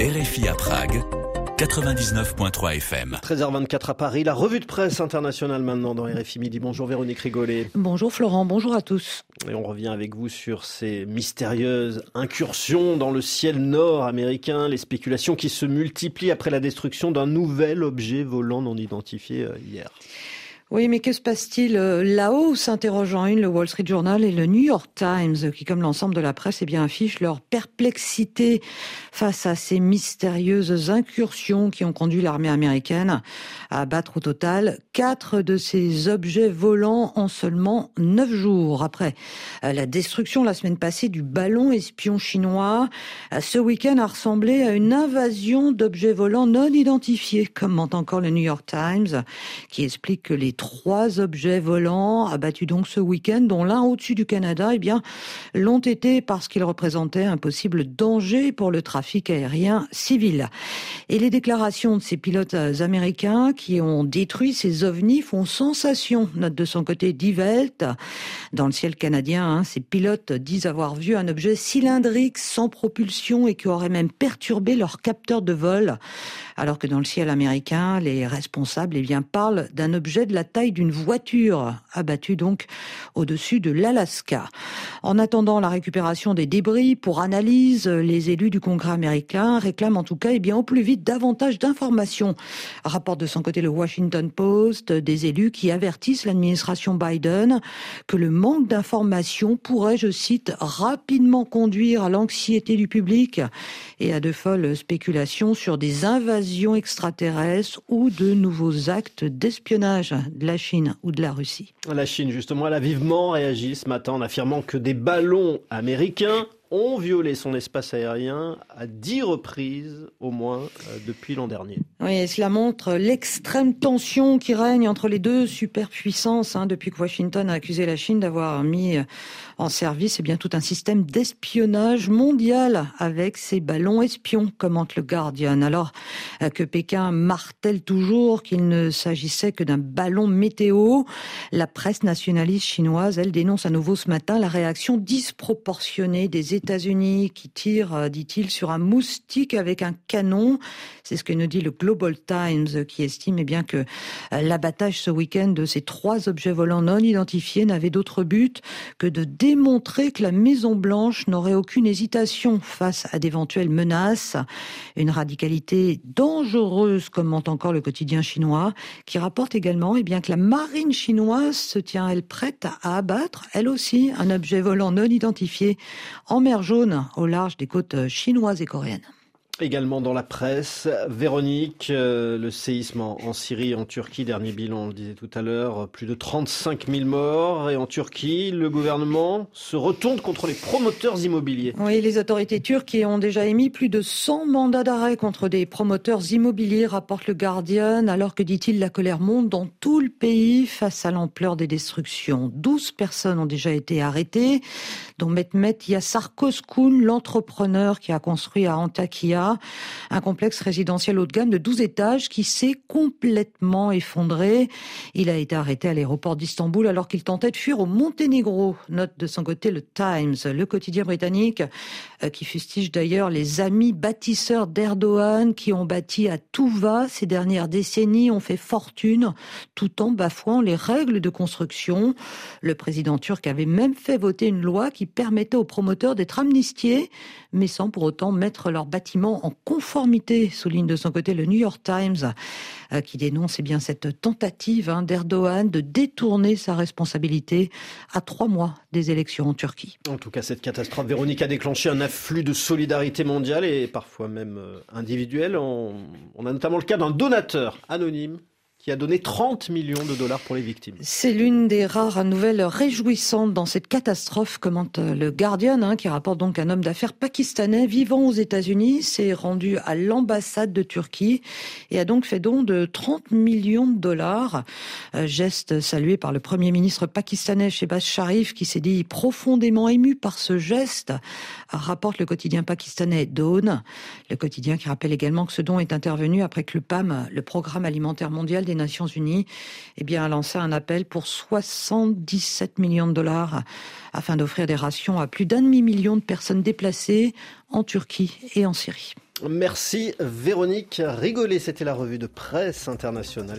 RFI à Prague, 99.3 FM. 13h24 à Paris, la revue de presse internationale maintenant dans RFI Midi. Bonjour Véronique Rigolet. Bonjour Florent, bonjour à tous. Et on revient avec vous sur ces mystérieuses incursions dans le ciel nord américain, les spéculations qui se multiplient après la destruction d'un nouvel objet volant non identifié euh, hier. Oui, mais que se passe-t-il euh, là-haut s'interroge en une le Wall Street Journal et le New York Times, qui, comme l'ensemble de la presse, eh affichent leur perplexité face à ces mystérieuses incursions qui ont conduit l'armée américaine à abattre au total quatre de ces objets volants en seulement neuf jours. Après euh, la destruction la semaine passée du ballon espion chinois, euh, ce week-end a ressemblé à une invasion d'objets volants non identifiés, commente encore le New York Times, qui explique que les trois objets volants abattus donc ce week-end, dont l'un au-dessus du Canada, eh bien, l'ont été parce qu'ils représentaient un possible danger pour le trafic aérien civil. Et les déclarations de ces pilotes américains qui ont détruit ces ovnis font sensation, note de son côté d'Ivelt. Dans le ciel canadien, hein, ces pilotes disent avoir vu un objet cylindrique sans propulsion et qui aurait même perturbé leur capteur de vol. Alors que dans le ciel américain, les responsables eh bien, parlent d'un objet de la taille d'une voiture, abattue donc au-dessus de l'Alaska. En attendant la récupération des débris pour analyse, les élus du Congrès américain réclament en tout cas, et eh bien, au plus vite davantage d'informations. Rapporte de son côté le Washington Post des élus qui avertissent l'administration Biden que le manque d'informations pourrait, je cite, rapidement conduire à l'anxiété du public et à de folles spéculations sur des invasions extraterrestres ou de nouveaux actes d'espionnage de la Chine ou de la Russie. La Chine, justement, elle a vivement réagi ce matin en affirmant que des ballons américains ont violé son espace aérien à dix reprises au moins euh, depuis l'an dernier. Oui, cela montre l'extrême tension qui règne entre les deux superpuissances hein, depuis que Washington a accusé la Chine d'avoir mis en service eh bien tout un système d'espionnage mondial avec ses ballons espions, commente le Guardian. Alors euh, que Pékin martèle toujours qu'il ne s'agissait que d'un ballon météo, la presse nationaliste chinoise, elle dénonce à nouveau ce matin la réaction disproportionnée des États-Unis qui tirent, euh, dit-il, sur un moustique avec un canon. C'est ce que nous dit le Global Times qui estime eh bien que euh, l'abattage ce week-end de ces trois objets volants non identifiés n'avait d'autre but que de démontrer que la Maison Blanche n'aurait aucune hésitation face à d'éventuelles menaces. Une radicalité dangereuse, commente encore le quotidien chinois, qui rapporte également eh bien, que la marine chinoise se tient, elle, prête à abattre, elle aussi, un objet volant non identifié en jaune au large des côtes chinoises et coréennes. Également dans la presse, Véronique, euh, le séisme en, Syrie, en Turquie, dernier bilan, on le disait tout à l'heure, plus de 35 000 morts. Et en Turquie, le gouvernement se retourne contre les promoteurs immobiliers. Oui, les autorités turques ont déjà émis plus de 100 mandats d'arrêt contre des promoteurs immobiliers, rapporte le Guardian, alors que, dit-il, la colère monte dans tout le pays face à l'ampleur des destructions. 12 personnes ont déjà été arrêtées, dont Mehmet Yassar Koskun, l'entrepreneur qui a construit à Antakya un complexe résidentiel haut de gamme de 12 étages qui s'est complètement effondré. Il a été arrêté à l'aéroport d'Istanbul alors qu'il tentait de fuir au Monténégro, note de son côté le Times, le quotidien britannique, euh, qui fustige d'ailleurs les amis bâtisseurs d'Erdogan qui ont bâti à tout va ces dernières décennies, ont fait fortune tout en bafouant les règles de construction. Le président turc avait même fait voter une loi qui permettait aux promoteurs d'être amnistiés, mais sans pour autant mettre leurs bâtiments en conformité, souligne de son côté le New York Times, euh, qui dénonce eh bien cette tentative hein, d'Erdogan de détourner sa responsabilité à trois mois des élections en Turquie. En tout cas, cette catastrophe, Véronique, a déclenché un afflux de solidarité mondiale et parfois même euh, individuelle. on a notamment le cas d'un donateur anonyme qui a donné 30 millions de dollars pour les victimes. C'est l'une des rares nouvelles réjouissantes dans cette catastrophe, commente le Guardian, hein, qui rapporte donc un homme d'affaires pakistanais vivant aux États-Unis s'est rendu à l'ambassade de Turquie et a donc fait don de 30 millions de dollars. Euh, geste salué par le premier ministre pakistanais Shehbaz Sharif, qui s'est dit profondément ému par ce geste, rapporte le quotidien pakistanais Dawn. Le quotidien qui rappelle également que ce don est intervenu après que le PAM, le Programme alimentaire mondial des Nations Unies eh bien, a lancé un appel pour 77 millions de dollars afin d'offrir des rations à plus d'un demi-million de personnes déplacées en Turquie et en Syrie. Merci Véronique Rigolet, c'était la revue de presse internationale.